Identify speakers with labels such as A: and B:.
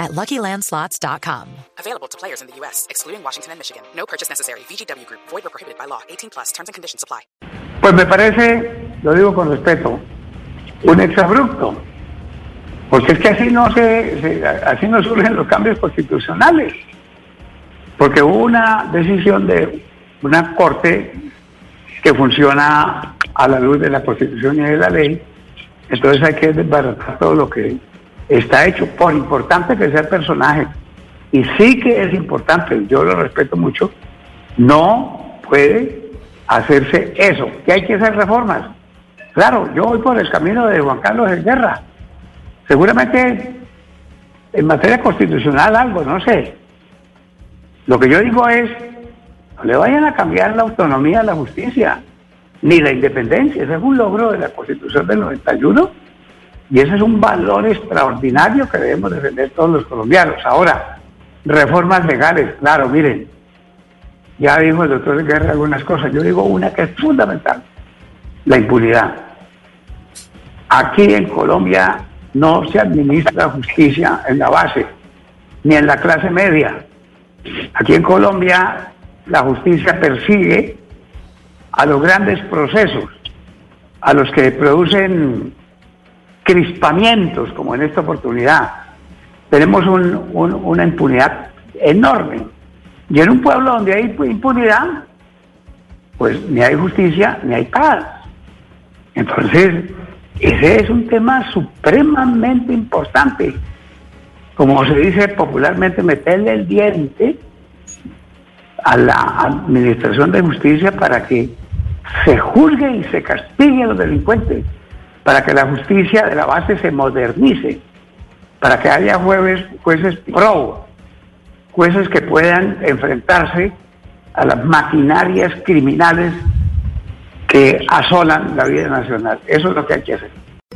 A: at LuckyLandSlots.com.
B: Available to players in the U.S., excluding Washington and Michigan. No purchase necessary. VGW Group. Void or prohibited by law. 18 plus. Terms and conditions apply.
C: Pues me parece, lo digo con respeto, un exabrupto. Porque es que así no se, se- así no surgen los cambios constitucionales. Porque hubo una decisión de una corte que funciona a la luz de la constitución y de la ley. Entonces hay que desbaratar todo lo que está hecho, por importante que sea el personaje. Y sí que es importante, yo lo respeto mucho, no puede hacerse eso, que hay que hacer reformas. Claro, yo voy por el camino de Juan Carlos de Guerra. Seguramente en materia constitucional algo, no sé. Lo que yo digo es, no le vayan a cambiar la autonomía a la justicia, ni la independencia. Ese es un logro de la Constitución del 91 y ese es un valor extraordinario que debemos defender todos los colombianos. Ahora, reformas legales, claro, miren, ya dijo el doctor Guerra algunas cosas, yo digo una que es fundamental, la impunidad. Aquí en Colombia no se administra justicia en la base, ni en la clase media. Aquí en Colombia la justicia persigue a los grandes procesos, a los que producen crispamientos, como en esta oportunidad. Tenemos un- un- una impunidad enorme. Y en un pueblo donde hay impunidad, pues ni hay justicia ni hay paz. Entonces, ese es un tema supremamente importante. Como se dice popularmente, meterle el diente a la administración de justicia para que se juzgue y se castigue a los delincuentes, para que la justicia de la base se modernice, para que haya jueves, jueces pro, jueces que puedan enfrentarse a las maquinarias criminales que asolan la vida nacional. Eso es lo que hay que hacer.